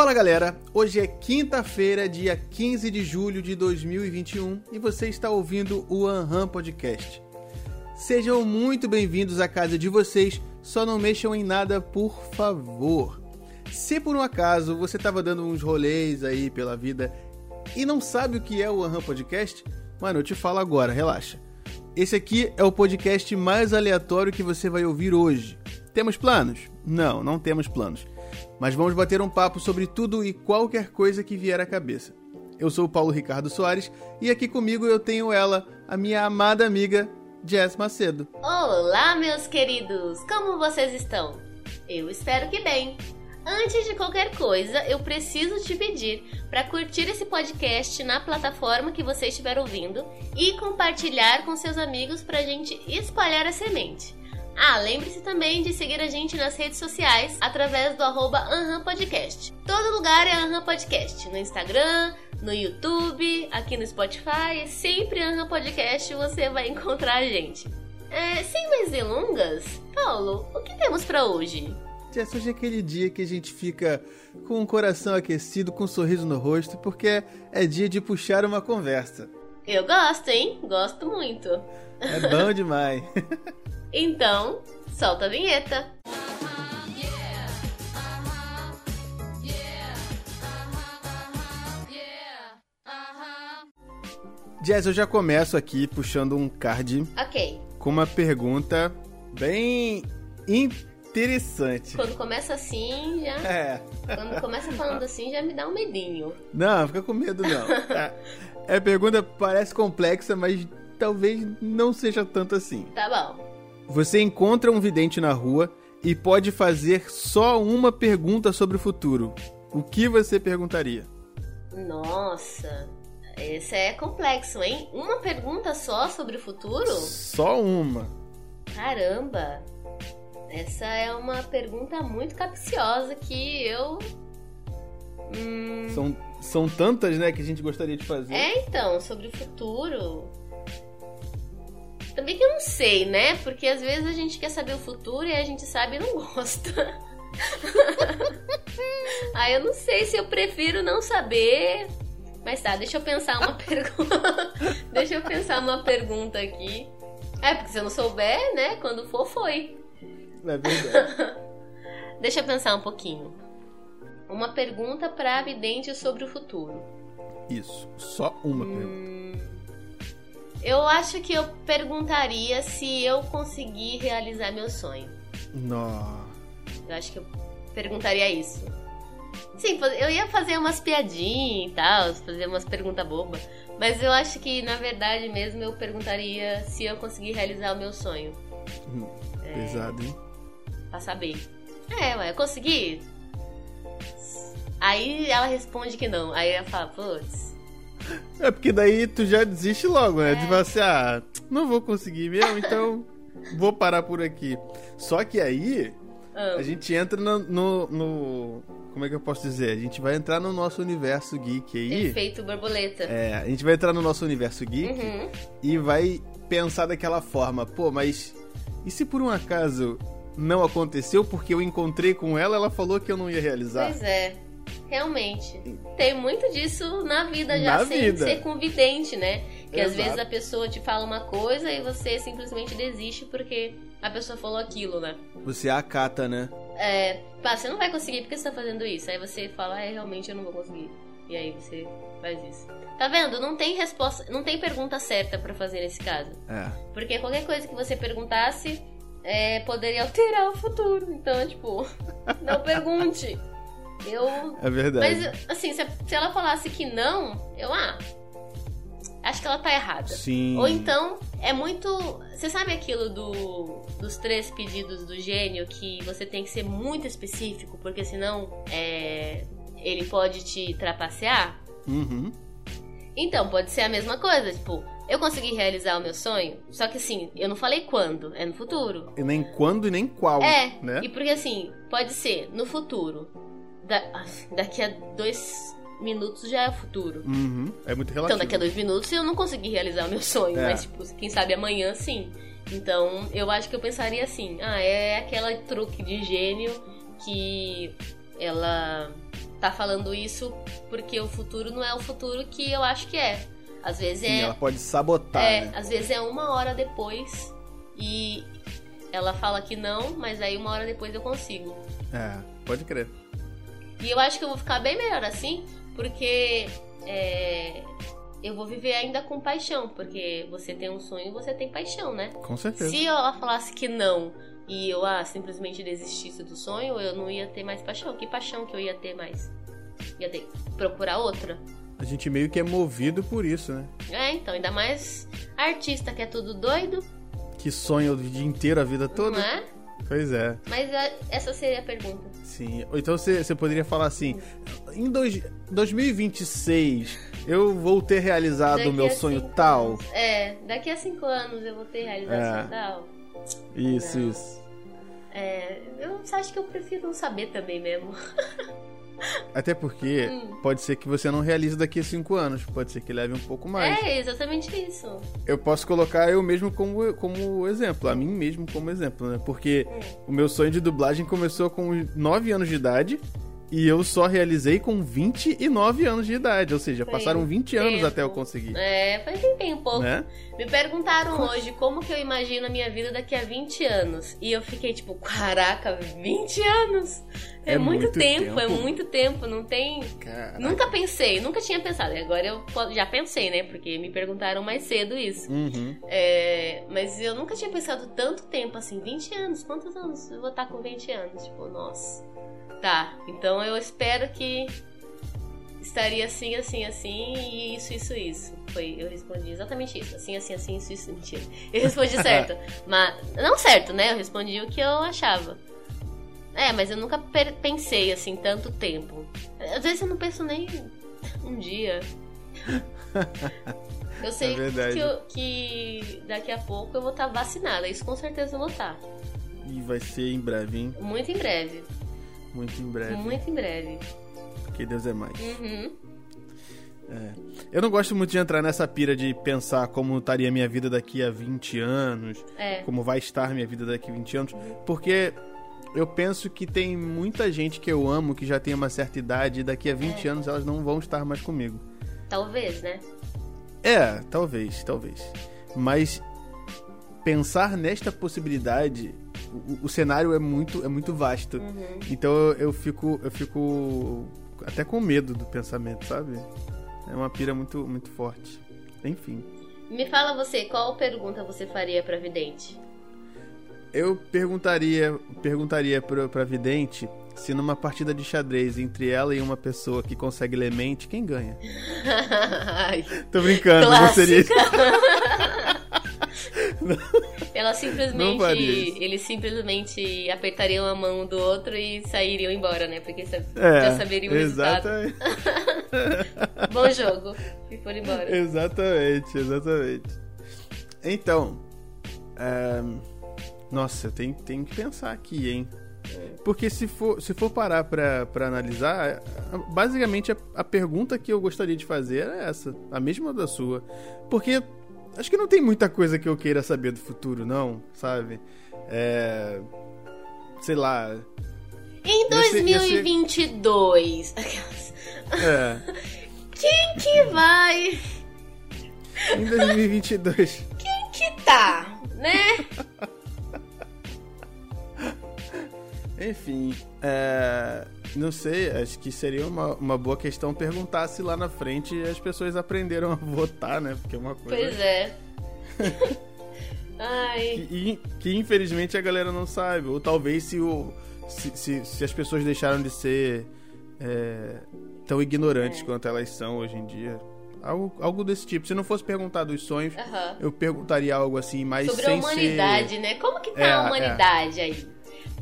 Fala galera, hoje é quinta-feira, dia 15 de julho de 2021 e você está ouvindo o Anham Podcast. Sejam muito bem-vindos à casa de vocês, só não mexam em nada, por favor. Se por um acaso você estava dando uns rolês aí pela vida e não sabe o que é o Anham Podcast, mano, eu te falo agora, relaxa. Esse aqui é o podcast mais aleatório que você vai ouvir hoje. Temos planos? Não, não temos planos mas vamos bater um papo sobre tudo e qualquer coisa que vier à cabeça. Eu sou o Paulo Ricardo Soares e aqui comigo eu tenho ela, a minha amada amiga Jess Macedo. Olá, meus queridos! Como vocês estão? Eu espero que bem. Antes de qualquer coisa, eu preciso te pedir para curtir esse podcast na plataforma que você estiver ouvindo e compartilhar com seus amigos para a gente espalhar a semente. Ah, lembre-se também de seguir a gente nas redes sociais através do arroba Podcast. Todo lugar é Anham Podcast. No Instagram, no YouTube, aqui no Spotify, sempre Anham Podcast você vai encontrar a gente. É, sem mais delongas, Paulo, o que temos para hoje? Jess, hoje é aquele dia que a gente fica com o coração aquecido, com um sorriso no rosto, porque é dia de puxar uma conversa. Eu gosto, hein? Gosto muito. É bom demais. Então, solta a vinheta. Jazz, eu já começo aqui puxando um card. Ok. Com uma pergunta bem interessante. Quando começa assim, já. É. Quando começa falando assim, já me dá um medinho. Não, fica com medo não. é, é a pergunta parece complexa, mas talvez não seja tanto assim. Tá bom. Você encontra um vidente na rua e pode fazer só uma pergunta sobre o futuro. O que você perguntaria? Nossa, esse é complexo, hein? Uma pergunta só sobre o futuro? Só uma. Caramba! Essa é uma pergunta muito capciosa que eu. Hum... São, são tantas, né, que a gente gostaria de fazer. É, então, sobre o futuro. Também que eu não sei, né? Porque às vezes a gente quer saber o futuro e a gente sabe e não gosta. Aí eu não sei se eu prefiro não saber. Mas tá, deixa eu pensar uma pergunta. deixa eu pensar uma pergunta aqui. É, porque se eu não souber, né? Quando for, foi. É verdade. deixa eu pensar um pouquinho. Uma pergunta para vidente sobre o futuro. Isso, só uma hum... pergunta. Eu acho que eu perguntaria se eu conseguir realizar meu sonho. Não. Eu acho que eu perguntaria isso. Sim, eu ia fazer umas piadinhas e tal, fazer umas perguntas bobas. Mas eu acho que, na verdade mesmo, eu perguntaria se eu conseguir realizar o meu sonho. Hum, é, pesado, hein? Pra saber. É, ué, eu consegui? Aí ela responde que não. Aí ela fala, putz, é porque daí tu já desiste logo, né? É. De você, assim, ah, não vou conseguir mesmo, então vou parar por aqui. Só que aí ah. a gente entra no, no, no, Como é que eu posso dizer? A gente vai entrar no nosso universo geek aí. Efeito borboleta. É, a gente vai entrar no nosso universo geek uhum. e vai pensar daquela forma, pô, mas e se por um acaso não aconteceu porque eu encontrei com ela, ela falou que eu não ia realizar? Pois é. Realmente. Tem muito disso na vida já, na sem vida. ser convidente, né? Que às vezes a pessoa te fala uma coisa e você simplesmente desiste porque a pessoa falou aquilo, né? Você acata, né? É, pá, você não vai conseguir porque você tá fazendo isso. Aí você fala, é, realmente eu não vou conseguir. E aí você faz isso. Tá vendo? Não tem resposta, não tem pergunta certa para fazer nesse caso. É. Porque qualquer coisa que você perguntasse é, poderia alterar o futuro. Então, tipo, não pergunte. Eu. É verdade. Mas, assim, se, se ela falasse que não, eu, ah. Acho que ela tá errada. Sim. Ou então, é muito. Você sabe aquilo do, dos três pedidos do gênio que você tem que ser muito específico, porque senão é, ele pode te trapacear? Uhum. Então, pode ser a mesma coisa. Tipo, eu consegui realizar o meu sonho, só que assim, eu não falei quando, é no futuro. E nem quando e nem qual. É, né? e porque assim, pode ser no futuro da, daqui a dois minutos já é o futuro. Uhum. É muito relativo. Então, daqui a dois minutos eu não consegui realizar o meu sonho, é. mas, tipo, quem sabe amanhã sim. Então, eu acho que eu pensaria assim: ah, é aquela truque de gênio que ela tá falando isso porque o futuro não é o futuro que eu acho que é. Às vezes Sim, é. ela pode sabotar, é, né? às vezes é uma hora depois e ela fala que não, mas aí uma hora depois eu consigo. É, pode crer. E eu acho que eu vou ficar bem melhor assim, porque é, eu vou viver ainda com paixão, porque você tem um sonho e você tem paixão, né? Com certeza. Se ela falasse que não e eu ah, simplesmente desistisse do sonho, eu não ia ter mais paixão. Que paixão que eu ia ter mais? Ia ter que procurar outra. A gente meio que é movido por isso, né? É, então, ainda mais artista que é tudo doido, Que sonha o dia inteiro, a vida toda. não é? Pois é. Mas é, essa seria a pergunta. Sim. Ou então você, você poderia falar assim: em dois, 2026 eu vou ter realizado o meu sonho cinco tal. É, daqui a cinco anos eu vou ter realização É. tal. Isso, Não. isso. É, eu acho que eu prefiro não saber também mesmo. Até porque Hum. pode ser que você não realize daqui a cinco anos. Pode ser que leve um pouco mais. É, exatamente isso. Eu posso colocar eu mesmo como, como exemplo, a mim mesmo como exemplo, né? Porque Hum. o meu sonho de dublagem começou com 9 anos de idade e eu só realizei com 29 anos de idade. Ou seja, Foi passaram 20 anos tempo. até eu conseguir. É, faz tempinho um pouco. Né? Me perguntaram hoje como que eu imagino a minha vida daqui a 20 anos. E eu fiquei tipo, caraca, 20 anos? É, É muito, muito tempo, é tempo. muito tempo. Não tem. Caraca. Nunca pensei, nunca tinha pensado. E agora eu já pensei, né? Porque me perguntaram mais cedo isso. Uhum. É, mas eu nunca tinha pensado tanto tempo assim, 20 anos, quantos anos eu vou estar com 20 anos? Tipo, nossa. Tá, então eu espero que estaria assim, assim, assim, e isso, isso, isso. Foi, eu respondi exatamente isso. Assim, assim, assim, isso, isso, mentira. Eu respondi certo. mas, não certo, né? Eu respondi o que eu achava. É, mas eu nunca pensei assim tanto tempo. Às vezes eu não penso nem um dia. Eu sei É que, eu- que daqui a pouco eu vou estar vacinada. Isso com certeza eu vou estar. E vai ser em breve, hein? Muito em breve. Muito em breve. Muito em breve. Porque Deus é mais. Uhum. Eu não gosto muito de entrar nessa pira de pensar como estaria minha vida daqui a 20 anos, É. como vai estar minha vida daqui a 20 anos, porque eu penso que tem muita gente que eu amo que já tem uma certa idade e daqui a 20 É. anos elas não vão estar mais comigo. Talvez, né? É, talvez, talvez. Mas pensar nesta possibilidade, o, o cenário é muito, é muito vasto. Uhum. Então eu, eu fico, eu fico até com medo do pensamento, sabe? É uma pira muito, muito forte. Enfim, Me fala você, qual pergunta você faria pra vidente? eu perguntaria, perguntaria pra, pra vidente se numa partida de xadrez entre ela e uma pessoa que consegue ler mente, quem ganha? Ai, Tô brincando, não seria Ela Não simplesmente. faria isso. Eles simplesmente apertariam a mão do outro e sairiam embora, né? Porque sa- É, já saberiam o resultado. exatamente. Bom jogo. E foram embora. Exatamente, exatamente. Então, é, nossa, tenho, tenho que pensar aqui, hein? Porque se for, se for parar pra, pra analisar, basicamente a, a pergunta que eu gostaria de fazer é essa, a mesma da sua. Porque acho que não tem muita coisa que eu queira saber do futuro, não, sabe? É. Sei lá. Em Ia ser- ia ser- 2022. Aquelas. É. Quem que vai? Em 2022. Quem que tá? Né? Enfim, é, não sei, acho que seria uma, uma boa questão perguntar se lá na frente as pessoas aprenderam a votar, né? Porque é uma coisa Pois é. Ai. que, que, infelizmente a galera não sabe. Ou talvez se, o, se, se, se as pessoas deixaram de ser é, tão ignorantes É. quanto elas são hoje em dia. Algo, algo desse tipo. Se não fosse perguntar dos sonhos, Aham. eu perguntaria algo assim, mas Sobre a humanidade, né? Como que tá É, a humanidade aí?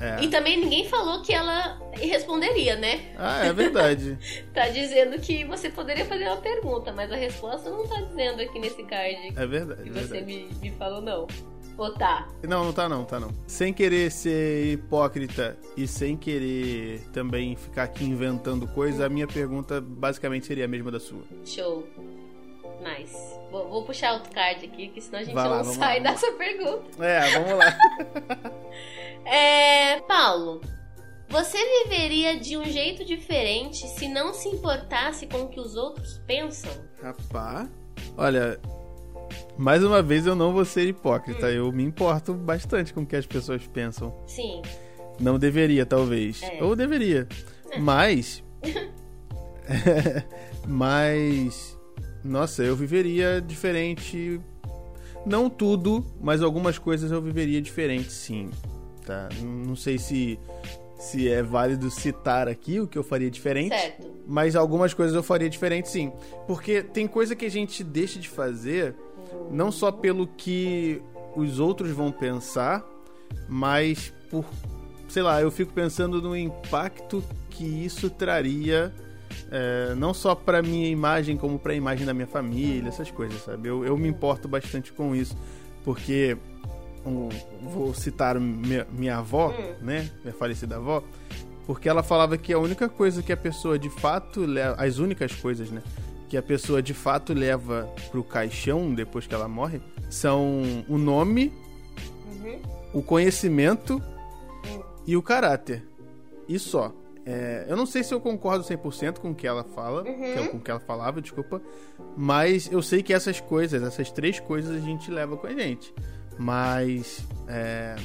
É. E também ninguém falou que ela responderia, né? Ah, é verdade. Tá dizendo que você poderia fazer uma pergunta, mas a resposta não tá dizendo aqui nesse card É verdade. que é você verdade. me, me falou, não. Ou tá? Não, não tá não, tá não. Sem querer ser hipócrita e sem querer também ficar aqui inventando coisa, a minha pergunta basicamente seria a mesma da sua. Show. Nice. Vou, vou puxar outro card aqui, que senão a gente Vai não sai lá, dessa pergunta. É, vamos lá. É. Paulo, Você viveria de um jeito diferente se não se importasse com o que os outros pensam? Rapaz, olha, mais uma vez eu não vou ser hipócrita. Hum. Eu me importo bastante com o que as pessoas pensam. Sim. Não deveria, talvez. É. Ou deveria. É. Mas. mas. Nossa, eu viveria diferente. Não tudo, mas algumas coisas eu viveria diferente, sim. Tá? Não sei se se é válido citar aqui o que eu faria diferente. Certo. Mas algumas coisas eu faria diferente, sim. Porque tem coisa que a gente deixa de fazer não só pelo que os outros vão pensar, mas por, sei lá, eu fico pensando no impacto que isso traria, é, não só para minha imagem, como para a imagem da minha família, essas coisas, sabe? Eu, eu me importo bastante com isso, porque um, vou citar minha, minha avó, hum. né, minha falecida avó, porque ela falava que a única coisa que a pessoa de fato leva, as únicas coisas, né, que a pessoa de fato leva pro caixão depois que ela morre são o nome, uhum. o conhecimento uhum. e o caráter. E só. É, eu não sei se eu concordo 100% com o que ela fala, uhum. é com o que ela falava, desculpa, mas eu sei que essas coisas, essas três coisas a gente leva com a gente. Mas é,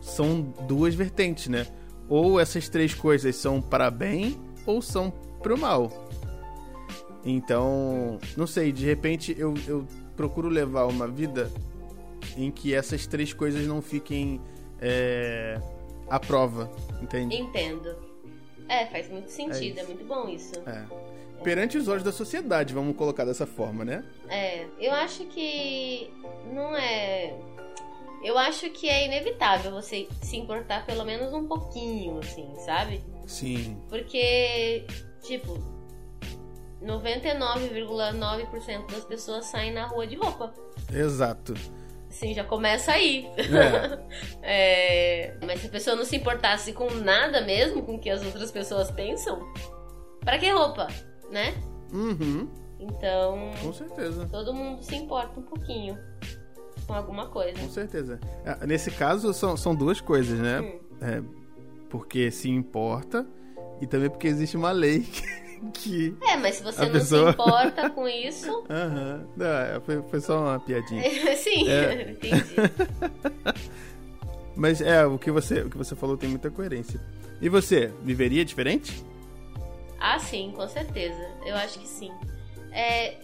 são duas vertentes, né? Ou essas três coisas são para bem ou são para o mal. Então, não sei, de repente eu, eu procuro levar uma vida em que essas três coisas não fiquem é, à prova, entende? Entendo. É, faz muito sentido, é, é muito bom isso. É. Perante os olhos da sociedade, vamos colocar dessa forma, né? É, eu acho que não é. Eu acho que é inevitável você se importar pelo menos um pouquinho, assim, sabe? Sim. Porque, tipo, 99,9% das pessoas saem na rua de roupa. Exato. Sim, já começa aí. É. é, mas se a pessoa não se importasse com nada mesmo, com o que as outras pessoas pensam, para que roupa, né? Uhum. Então. Com certeza. Todo mundo se importa um pouquinho com alguma coisa. Com certeza. É, nesse caso, são, são duas coisas, né? Hum. É, porque se importa e também porque existe uma lei que que. É, mas se você não pessoa... se importa com isso. Aham. Uhum. Não, foi, foi só uma piadinha. Sim, é... entendi. mas é, o que, você, o que você falou tem muita coerência. E você, viveria diferente? Ah, sim, com certeza. Eu acho que sim. É,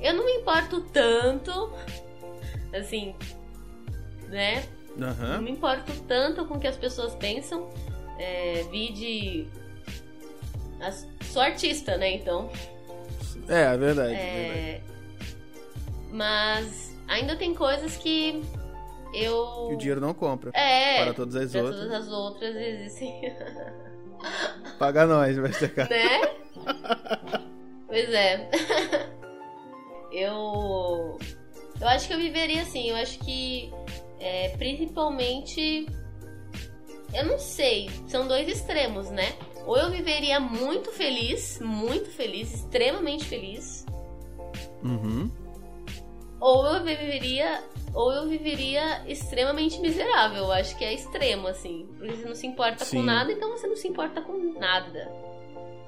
eu não me importo tanto, assim, né? Uhum. Não me importo tanto com o que as pessoas pensam. É, vi de Sou artista, né? Então. É, é verdade. É... verdade. Mas ainda tem coisas que eu. Que o dinheiro não compra. É. Para todas as para outras. todas as outras existem. Paga nós, Mastercard. Né? pois é. eu. Eu acho que eu viveria assim. Eu acho que. É, principalmente. Eu não sei. São dois extremos, né? Ou eu viveria muito feliz, muito feliz, extremamente feliz. Uhum. Ou eu viveria. Ou eu viveria extremamente miserável. Eu acho que é extremo, assim. Porque você não se importa Sim. com nada, então você não se importa com nada.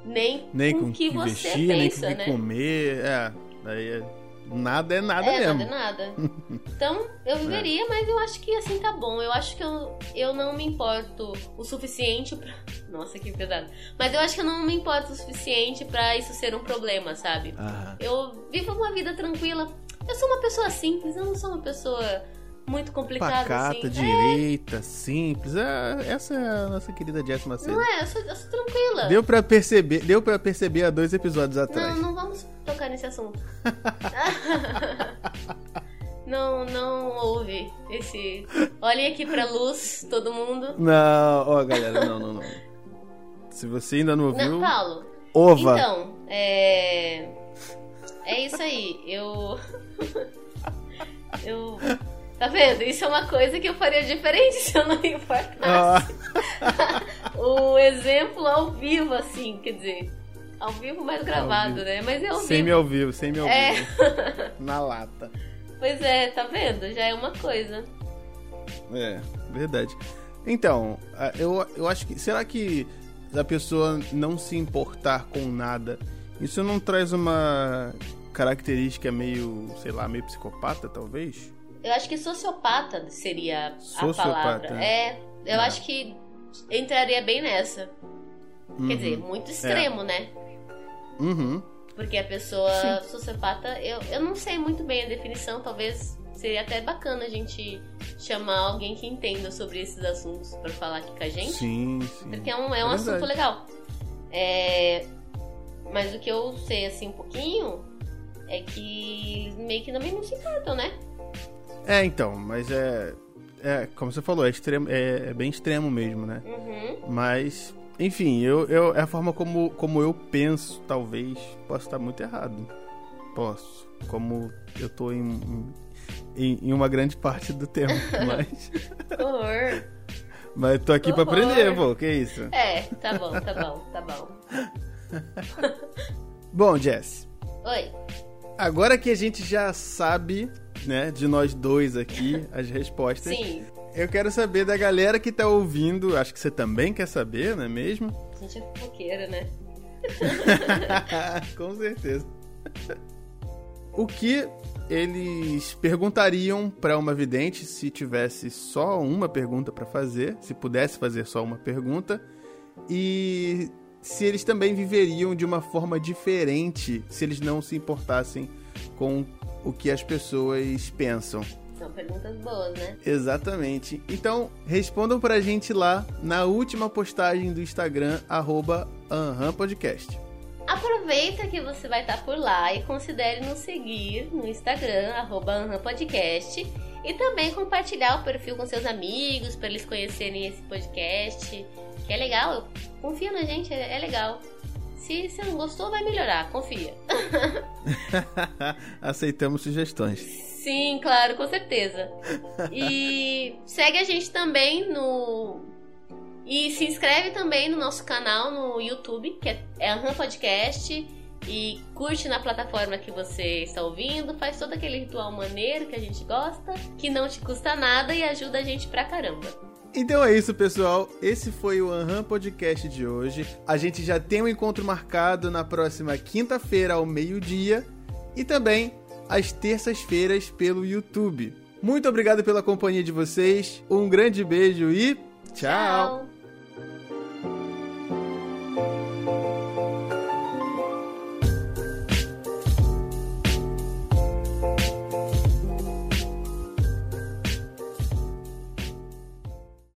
Nem, nem com o que, que você vestir, pensa, nem com né? que comer. É, daí é Nada é nada é, mesmo. Nada é nada. Então, eu viveria, é. mas eu acho que assim tá bom. Eu acho que eu, eu não me importo o suficiente pra. Nossa, que pesado. Mas eu acho que eu não me importo o suficiente para isso ser um problema, sabe? Ah. Eu vivo uma vida tranquila. Eu sou uma pessoa simples, eu não sou uma pessoa muito complicada Pacata, assim. direita, é. simples. Essa é a nossa querida Jess Macedo. Não é, eu sou, eu sou tranquila. Deu pra perceber, deu para perceber há dois episódios atrás. Não, não vamos tocar nesse assunto. não, não houve esse. Olhem aqui pra luz, todo mundo. Não, ó, galera, não, não, não. Se você ainda não ouviu. Não, Paulo. Ova. Então, é. É isso aí. Eu. eu. Tá vendo? Isso é uma coisa que eu faria diferente se eu não me importasse. Ah. um exemplo ao vivo, assim, quer dizer. Ao vivo, mais gravado, né? Mas é ao vivo. Semi ao vivo, semi ao é. vivo. Na lata. Pois é, tá vendo? Já é uma coisa. É, verdade. Então, eu, eu acho que. Será que a pessoa não se importar com nada, isso não traz uma característica meio, sei lá, meio psicopata, talvez? Eu acho que sociopata seria sociopata. a palavra. É, eu é. acho que entraria bem nessa. Uhum. Quer dizer, muito extremo, é. né? Uhum. Porque a pessoa Sim. sociopata, eu, eu não sei muito bem a definição, talvez seria até bacana a gente chamar alguém que entenda sobre esses assuntos para falar aqui com a gente. Sim, sim. Porque é um, é um é assunto legal. É, mas o que eu sei, assim, um pouquinho, é que meio que também não se importam, né? É, então, mas é. É, como você falou, é, extremo, é, é bem extremo mesmo, né? Uhum. Mas, enfim, eu, eu, é a forma como, como eu penso, talvez, posso estar muito errado. Posso. Como eu tô em, em, em uma grande parte do tempo, mas. Horror! Mas tô aqui Horror. pra aprender, pô, que isso? É, tá bom, tá bom, tá bom. bom, Jess. Oi. Agora que a gente já sabe, né, de nós dois aqui, as respostas. Sim. Eu quero saber da galera que tá ouvindo, acho que você também quer saber, não é mesmo? A gente é fofoqueira, né? Com certeza. O que eles perguntariam para uma vidente se tivesse só uma pergunta para fazer, se pudesse fazer só uma pergunta, e se eles também viveriam de uma forma diferente se eles não se importassem com o que as pessoas pensam. São perguntas boas, né? Exatamente. Então, respondam pra gente lá na última postagem do Instagram, arroba Podcast. Aproveita que você vai estar por lá e considere nos seguir no Instagram, arroba Podcast. E também compartilhar o perfil com seus amigos, para eles conhecerem esse podcast, que é legal. Confia na gente, é, é legal. Se você não gostou, vai melhorar, confia. Aceitamos sugestões. Sim, claro, com certeza. E segue a gente também no e se inscreve também no nosso canal no YouTube, que é a RAM Podcast. E curte na plataforma que você está ouvindo, faz todo aquele ritual maneiro que a gente gosta, que não te custa nada e ajuda a gente pra caramba. Então é isso, pessoal. Esse foi o Anham Podcast de hoje. A gente já tem um encontro marcado na próxima quinta-feira ao meio-dia e também às terças-feiras pelo YouTube. Muito obrigado pela companhia de vocês. Um grande beijo e tchau. tchau.